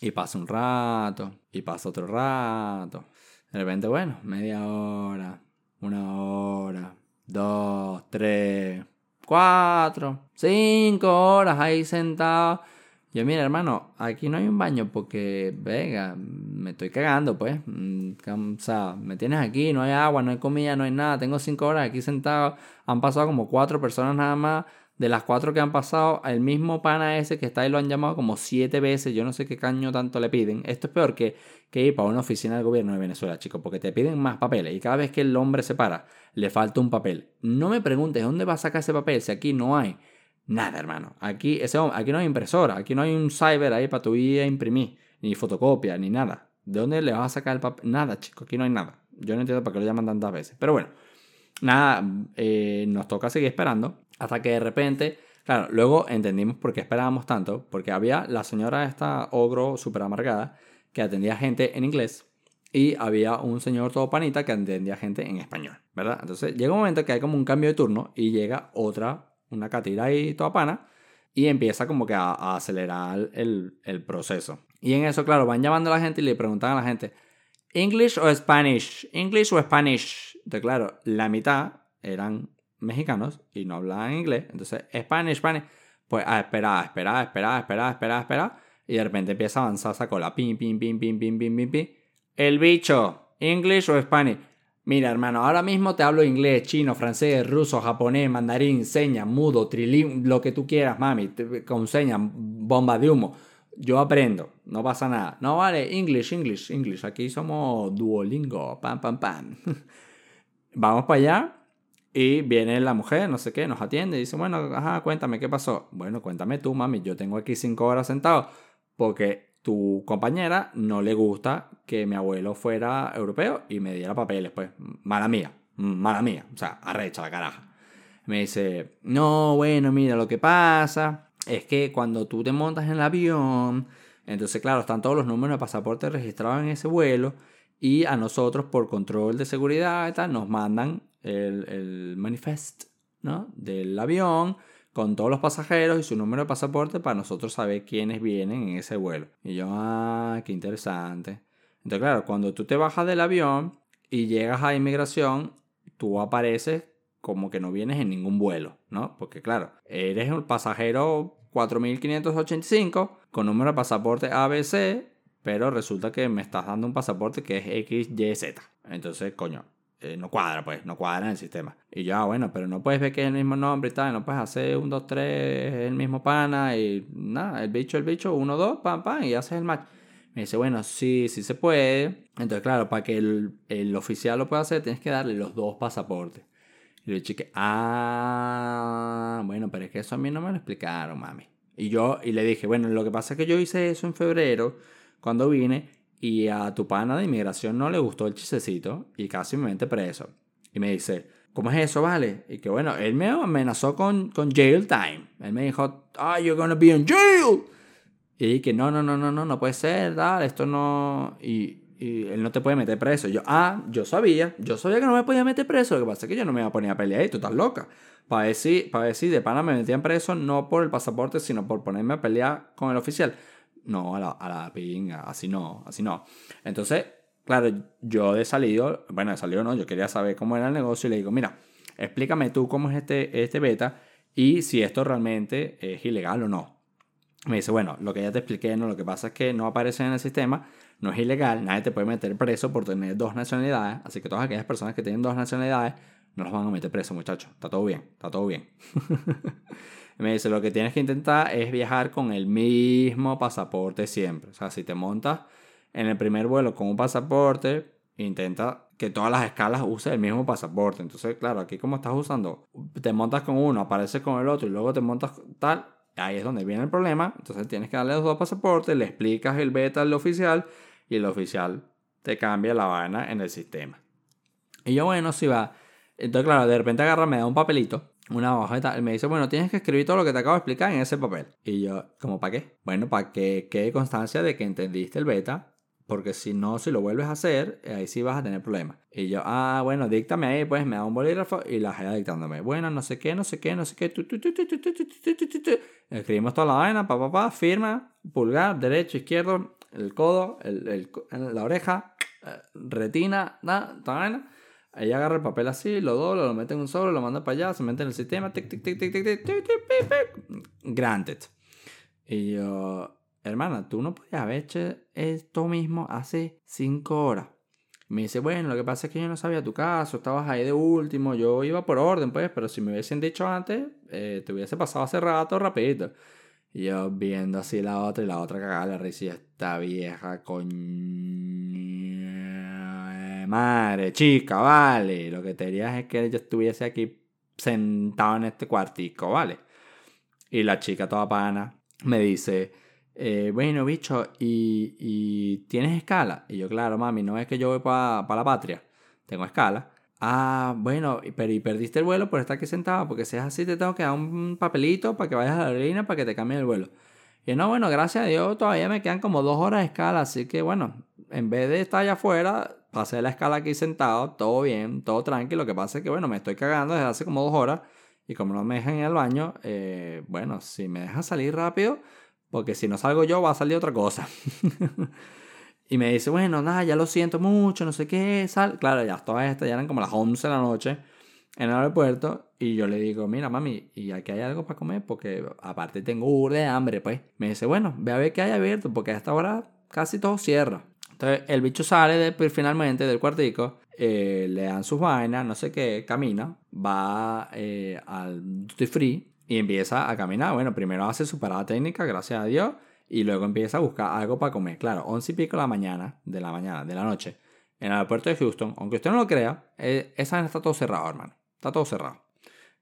Y pasa un rato, y pasa otro rato. De repente, bueno, media hora, una hora, dos, tres, cuatro, cinco horas ahí sentado. Yo, mira, hermano, aquí no hay un baño porque, venga, me estoy cagando, pues. Mm, O sea, me tienes aquí, no hay agua, no hay comida, no hay nada. Tengo cinco horas aquí sentado. Han pasado como cuatro personas nada más de las cuatro que han pasado, el mismo pana ese que está ahí lo han llamado como siete veces. Yo no sé qué caño tanto le piden. Esto es peor que, que ir para una oficina del gobierno de Venezuela, chicos, porque te piden más papeles. Y cada vez que el hombre se para, le falta un papel. No me preguntes dónde va a sacar ese papel si aquí no hay nada, hermano. Aquí, ese, aquí no hay impresora, aquí no hay un cyber ahí para tu ir a imprimir, ni fotocopia, ni nada. ¿De dónde le vas a sacar el papel? Nada, chicos, aquí no hay nada. Yo no entiendo para qué lo llaman tantas veces. Pero bueno, nada, eh, nos toca seguir esperando. Hasta que de repente, claro, luego entendimos por qué esperábamos tanto, porque había la señora esta ogro súper amargada que atendía gente en inglés y había un señor todo panita que atendía gente en español, ¿verdad? Entonces llega un momento que hay como un cambio de turno y llega otra, una catira ahí toda pana y empieza como que a, acelerar el, el, proceso. Y en eso, claro, van llamando a la gente y le preguntan a la gente, ¿English o Spanish? ¿English o Spanish? Entonces, claro, la mitad eran mexicanos y no hablaban inglés. Entonces, Spanish, Spanish. Pues a esperar, esperar, esperar, esperar, esperar, esperar. Y de repente empieza a avanzar esa cola. Pim, pim, pim, pim, pim, pim, pim, pim. El bicho, English o Spanish. Mira, hermano, ahora mismo te hablo inglés, chino, francés, ruso, japonés, mandarín, seña, mudo, trilín, lo que tú quieras, mami, con seña, bomba de humo. Yo aprendo, no pasa nada. No vale, English, English, English. Aquí somos Duolingo, pam, pam, pam. Vamos para allá y viene la mujer, no sé qué, nos atiende y dice, bueno, cuéntame qué pasó. Bueno, cuéntame tú, mami, yo tengo aquí cinco horas sentado porque tu compañera no le gusta que mi abuelo fuera europeo y me diera papeles, pues, mala mía, mala mía, o sea, arrecha la caraja. Me dice, no, bueno, mira, lo que pasa es que cuando tú te montas en el avión, entonces, claro, están todos los números de pasaporte registrados en ese vuelo y a nosotros por control de seguridad y tal, nos mandan el, el manifest ¿no? del avión con todos los pasajeros y su número de pasaporte para nosotros saber quiénes vienen en ese vuelo. Y yo, ah, qué interesante. Entonces, claro, cuando tú te bajas del avión y llegas a inmigración, tú apareces como que no vienes en ningún vuelo, ¿no? Porque claro, eres el pasajero 4585 con número de pasaporte ABC, pero resulta que me estás dando un pasaporte que es XYZ. Entonces, coño, eh, no cuadra, pues, no cuadra en el sistema. Y yo, ah, bueno, pero no puedes ver que es el mismo nombre y tal, no puedes hacer un 2, 3, el mismo pana y nada, el bicho, el bicho, 1, 2, pam, pam, y haces el match. Me dice, bueno, sí, sí se puede. Entonces, claro, para que el, el oficial lo pueda hacer, tienes que darle los dos pasaportes. Y le dije, ah, bueno, pero es que eso a mí no me lo explicaron, mami. Y yo, y le dije, bueno, lo que pasa es que yo hice eso en febrero, cuando vine, y a tu pana de inmigración no le gustó el chisecito y casi me mete preso. Y me dice, ¿cómo es eso, vale? Y que bueno, él me amenazó con, con jail time. Él me dijo, ah, you're gonna be in jail. Y que no, no, no, no, no, no puede ser, dale, esto no. Y, y él no te puede meter preso. Yo, ah, yo sabía, yo sabía que no me podía meter preso. Lo que pasa es que yo no me iba a poner a pelear y tú estás loca. Para decir, para decir, de pana me metían preso no por el pasaporte, sino por ponerme a pelear con el oficial. No, a la, a la pinga, así no, así no. Entonces, claro, yo de salido, bueno, de salido no, yo quería saber cómo era el negocio y le digo, mira, explícame tú cómo es este, este beta y si esto realmente es ilegal o no. Me dice, bueno, lo que ya te expliqué, no, lo que pasa es que no aparece en el sistema, no es ilegal, nadie te puede meter preso por tener dos nacionalidades, así que todas aquellas personas que tienen dos nacionalidades no los van a meter preso, muchachos, está todo bien, está todo bien. me dice, lo que tienes que intentar es viajar con el mismo pasaporte siempre, o sea, si te montas en el primer vuelo con un pasaporte, intenta que todas las escalas use el mismo pasaporte. Entonces, claro, aquí como estás usando, te montas con uno, apareces con el otro y luego te montas tal, ahí es donde viene el problema. Entonces tienes que darle los dos pasaportes, le explicas el beta al oficial y el oficial te cambia la vaina en el sistema. Y yo, bueno, si va. Entonces, claro, de repente agarra, me da un papelito, una hoja y me dice, bueno, tienes que escribir todo lo que te acabo de explicar en ese papel. Y yo, ¿como para qué? Bueno, para que quede constancia de que entendiste el beta porque si no, si lo vuelves a hacer, ahí sí vas a tener problemas. Y yo, ah, bueno, díctame ahí, pues me da un bolígrafo y la gente dictándome. Bueno, no sé qué, no sé qué, no sé qué. Escribimos toda la vaina, pa, pa, pa, firma, pulgar, derecho, izquierdo, el codo, el, el, la oreja, retina, nada, toda vaina. Ahí agarra el papel así, lo dobla, lo mete en un sobre, lo manda para allá, se mete en el sistema, tic, tic, tic, tic, tic, tic, tic, tic, granted. Y yo, hermana, tú no podías haber hecho esto mismo hace cinco horas. Me dice, bueno, lo que pasa es que yo no sabía tu caso, estabas ahí de último, yo iba por orden, pues, pero si me hubiesen dicho antes, eh, te hubiese pasado hace rato, rapidito. Y yo viendo así la otra y la otra cagada la esta vieja coño madre, chica, vale. Lo que te dirías es que yo estuviese aquí sentado en este cuartico, vale. Y la chica toda pana me dice, eh, bueno, bicho, ¿y, ¿y, tienes escala? Y yo, claro, mami, no es que yo voy para la patria, tengo escala. Ah, bueno, pero y perdiste el vuelo por estar aquí sentado, porque si es así te tengo que dar un papelito para que vayas a la aerolínea para que te cambien el vuelo. Y no, bueno, gracias a Dios todavía me quedan como dos horas de escala, así que bueno, en vez de estar allá afuera, pasé la escala aquí sentado, todo bien, todo tranquilo. Lo que pasa es que, bueno, me estoy cagando desde hace como dos horas y como no me dejan ir al baño, eh, bueno, si me dejan salir rápido, porque si no salgo yo, va a salir otra cosa. y me dice, bueno, nada, ya lo siento mucho, no sé qué, sal. Claro, ya todas estas ya eran como las 11 de la noche en el aeropuerto. Y yo le digo, mira, mami, ¿y aquí hay algo para comer? Porque aparte tengo de hambre, pues. Me dice, bueno, ve a ver qué hay abierto, porque a esta hora casi todo cierra. Entonces el bicho sale de, pues, finalmente del cuartico, eh, le dan sus vainas, no sé qué, camina, va eh, al duty free y empieza a caminar. Bueno, primero hace su parada técnica, gracias a Dios, y luego empieza a buscar algo para comer. Claro, once y pico de la mañana, de la mañana, de la noche, en el aeropuerto de Houston, aunque usted no lo crea, eh, esa vaina está todo cerrado, hermano. Está todo cerrado.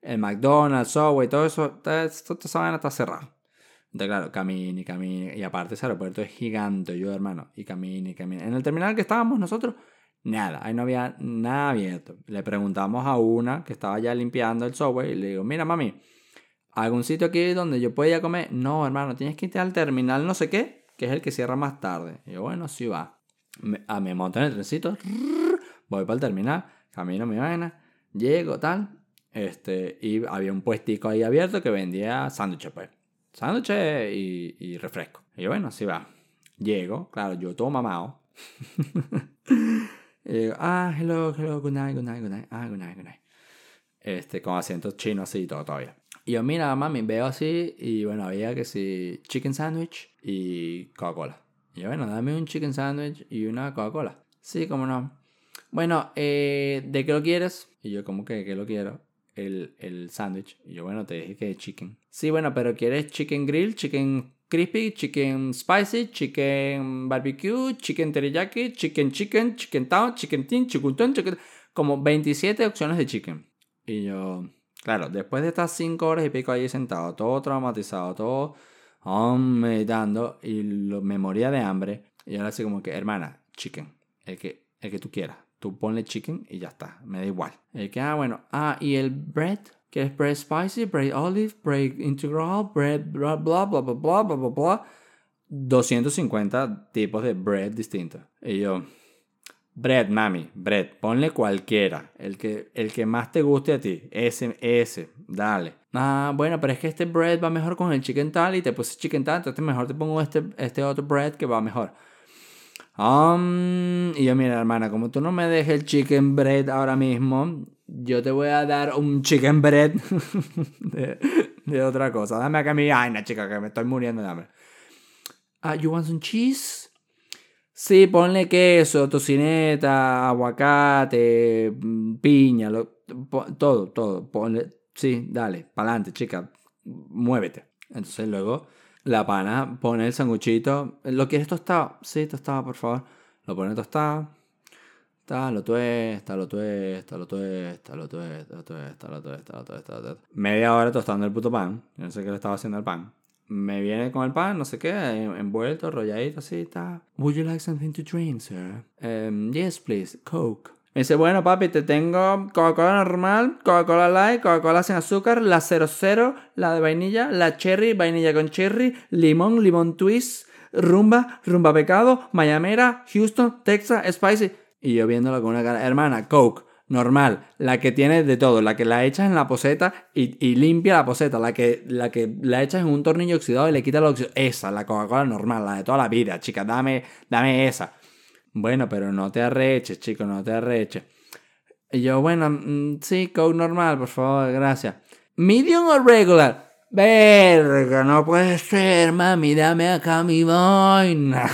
El McDonald's, Subway, todo eso, esa vaina está cerrada. Entonces, claro, camine y camine. Y aparte, ese aeropuerto es gigante, yo, hermano. Y camine y camine. En el terminal que estábamos nosotros, nada. Ahí no había nada abierto. Le preguntamos a una que estaba ya limpiando el subway y le digo, mira, mami, ¿Algún sitio aquí donde yo pueda a comer? No, hermano, tienes que irte al terminal no sé qué, que es el que cierra más tarde. Y yo, bueno, sí va. Me, ah, me monto en el trencito, voy para el terminal, camino mi vaina, llego, tal. Este, y había un puestico ahí abierto que vendía sándwiches, pues. Sándwiches y, y refresco. Y bueno, sí va. Llego, claro, yo todo mamado. y digo, ah, hello, hello, good night, good night, good night. Ah, good night, good night. Este, con acento chino así y todo todavía. Y yo, mira, mami, veo así y bueno, había que si chicken sandwich y Coca-Cola. Y yo, bueno, dame un chicken sandwich y una Coca-Cola. Sí, cómo no. Bueno, eh, ¿de qué lo quieres? Y yo, ¿cómo que qué lo quiero? El, el sándwich. Y yo, bueno, te dije que es chicken. Sí, bueno, pero ¿quieres chicken grill, chicken crispy, chicken spicy, chicken barbecue, chicken teriyaki, chicken chicken, chicken town, chicken tin, chicken chicken... Como 27 opciones de chicken. Y yo, Claro, después de estas cinco horas y pico ahí sentado, todo traumatizado, todo meditando y lo, me moría de hambre. Y ahora así como que, hermana, chicken, el que, el que tú quieras. Tú ponle chicken y ya está, me da igual. El que, ah, bueno, ah, y el bread, que es bread spicy, bread olive, bread integral, bread bla, bla, bla, bla, bla, bla, bla, 250 tipos de bread distintos. Y yo, Bread, mami, bread. Ponle cualquiera. El que, el que más te guste a ti. Ese, ese. Dale. Ah, bueno, pero es que este bread va mejor con el chicken tal y te puse chicken tal. Entonces mejor te pongo este, este otro bread que va mejor. Um, y yo, mira, hermana, como tú no me dejes el chicken bread ahora mismo, yo te voy a dar un chicken bread de, otra cosa. Dame acá mi vaina, chica, que me estoy muriendo de hambre. Ah, you want some cheese? Sí, ponle queso, tocineta, aguacate, mm, piña, todo, todo. Ponle, sí, dale, pa'lante, chica, muévete. Entonces luego la pana pone el sanguchito. ¿Lo quieres tostado? Sí, tostado, por favor. Lo pone tostado. Está, lo tuesta, lo tuesta, lo tuesta, lo tuesta, lo tuesta, lo tuesta, lo tuesta, lo tuesta. Media hora tostando el puto pan. Yo no sé qué le estaba haciendo el pan me viene con el pan, no sé qué, envuelto, rolladito así, está. Would you like something to drink, sir? Um, yes, please, Coke. Me dice, bueno, papi, te tengo Coca-Cola normal, Coca-Cola light, Coca-Cola sin azúcar, la 00, la de vainilla, la cherry, vainilla con cherry, limón, limón twist, rumba, rumba pecado, mayamera, Houston, Texas, spicy. Y yo viéndolo con una cara, hermana, Coke normal, la que tiene de todo, la que la echas en la poseta y, limpia la poseta, la que, la que la echas en un tornillo oxidado y le quita el oxidado. Esa, la Coca-Cola normal, la de toda la vida, chica, dame, dame esa. Bueno, pero no te arreches, chico, no te arreches. Y yo, bueno, mm, sí, Coke normal, por favor, gracias. Medium o regular. Verga, no puede ser, mami, dame acá mi vaina.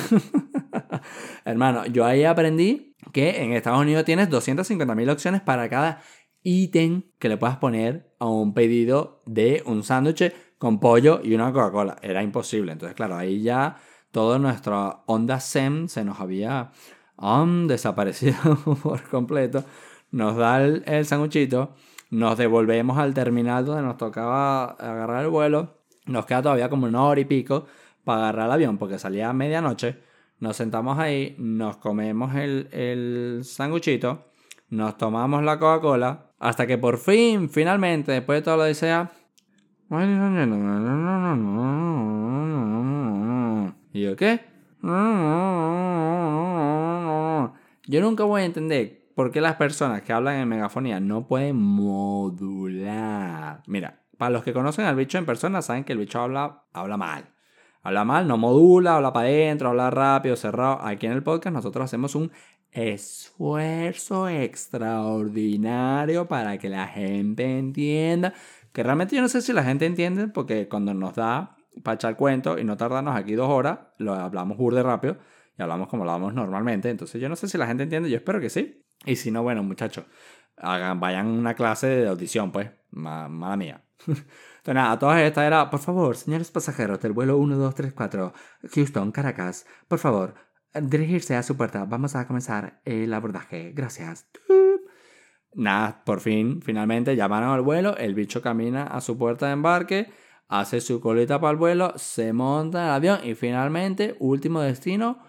Hermano, yo ahí aprendí que en Estados Unidos tienes 250.000 opciones para cada ítem que le puedas poner a un pedido de un sándwich con pollo y una Coca-Cola. Era imposible. Entonces, claro, ahí ya toda nuestra onda SEM se nos había um, desaparecido por completo. Nos da el, sanguchito, nos devolvemos al terminal donde nos tocaba agarrar el vuelo. Nos queda todavía como una hora y pico para agarrar el avión porque salía a medianoche. Nos sentamos ahí, nos comemos el, el sanguchito, nos tomamos la Coca-Cola, hasta que por fin, finalmente, después de todo lo que sea... ¿Y yo qué? Yo nunca voy a entender por qué las personas que hablan en megafonía no pueden modular. Mira, para los que conocen al bicho en persona, saben que el bicho habla, habla mal. Habla mal, no modula, habla para adentro, habla rápido, cerrado. Aquí en el podcast nosotros hacemos un esfuerzo extraordinario para que la gente entienda. Que realmente yo no sé si la gente entiende, porque cuando nos da para echar cuento y no tardarnos aquí dos horas, lo hablamos burde rápido y hablamos como hablamos normalmente. Entonces yo no sé si la gente entiende, yo espero que sí. Y si no, bueno, muchachos, hagan, vayan a una clase de audición, pues, mala mía. Entonces, nada, todas estas era, por favor, señores pasajeros del vuelo 1234, Houston, Caracas, por favor, dirigirse a su puerta. Vamos a comenzar el abordaje. Gracias. Nada, por fin, finalmente llamaron al vuelo, el bicho camina a su puerta de embarque, hace su colita para el vuelo, se monta en el avión y finalmente, último destino,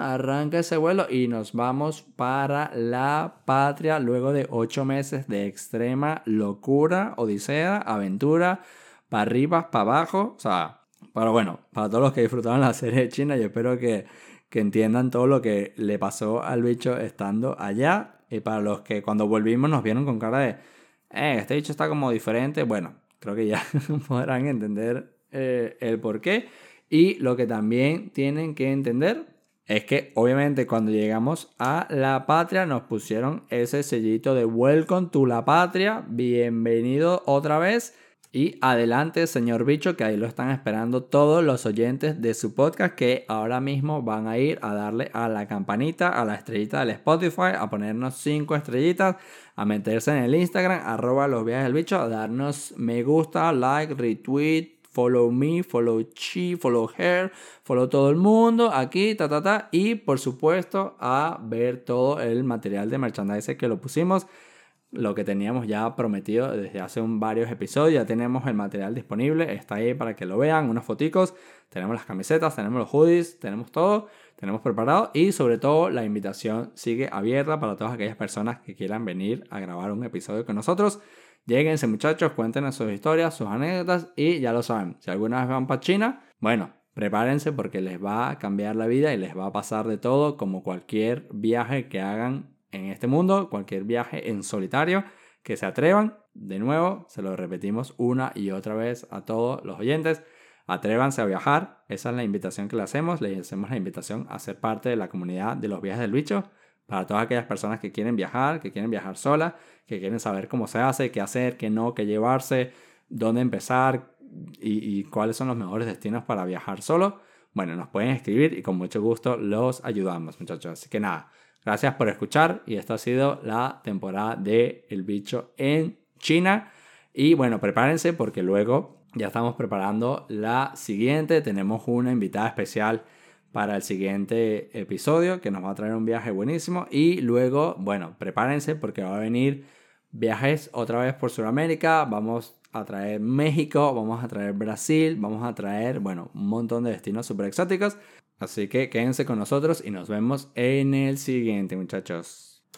arranca ese vuelo y nos vamos para la patria luego de ocho meses de extrema locura, odisea, aventura, para arriba, para abajo. O sea, pero bueno, para todos los que disfrutaron la serie de China, yo espero que, que entiendan todo lo que le pasó al bicho estando allá. Y para los que cuando volvimos nos vieron con cara de, eh, este bicho está como diferente. Bueno, creo que ya podrán entender eh, el por qué. Y lo que también tienen que entender es que obviamente cuando llegamos a la patria nos pusieron ese sellito de Welcome to la patria, bienvenido otra vez. Y adelante, señor bicho, que ahí lo están esperando todos los oyentes de su podcast que ahora mismo van a ir a darle a la campanita, a la estrellita del Spotify, a ponernos cinco estrellitas, a meterse en el Instagram, arroba los viajes bicho, a darnos me gusta, like, retweet, follow me, follow she, follow her, follow todo el mundo aquí, ta, ta, ta. Y por supuesto a ver todo el material de merchandise que lo pusimos. Lo que teníamos ya prometido desde hace un, varios episodios. Ya tenemos el material disponible. Está ahí para que lo vean. Unos foticos. Tenemos las camisetas, tenemos los hoodies, tenemos todo. Tenemos preparado. Y sobre todo la invitación sigue abierta para todas aquellas personas que quieran venir a grabar un episodio con nosotros. Lléguense muchachos, cuéntenos sus historias, sus anécdotas y ya lo saben, si alguna vez van para China, bueno, prepárense porque les va a cambiar la vida y les va a pasar de todo como cualquier viaje que hagan en este mundo, cualquier viaje en solitario, que se atrevan. De nuevo, se lo repetimos una y otra vez a todos los oyentes. Atrévanse a viajar, esa es la invitación que le hacemos, le hacemos la invitación a ser parte de la comunidad de los viajes del bicho, para todas aquellas personas que quieren viajar, que quieren viajar sola, que quieren saber cómo se hace, qué hacer, qué no, qué llevarse, dónde empezar y, y cuáles son los mejores destinos para viajar solo. Bueno, nos pueden escribir y con mucho gusto los ayudamos, muchachos. Así que nada, gracias por escuchar y esta ha sido la temporada de El Bicho en China. Y bueno, prepárense porque luego ya estamos preparando la siguiente. Tenemos una invitada especial para el siguiente episodio que nos va a traer un viaje buenísimo. Y luego, bueno, prepárense porque va a venir viajes otra vez por Sudamérica. Vamos a traer México, vamos a traer Brasil, vamos a traer, bueno, un montón de destinos súper exóticos. Así que quédense con nosotros y nos vemos en el siguiente, muchachos.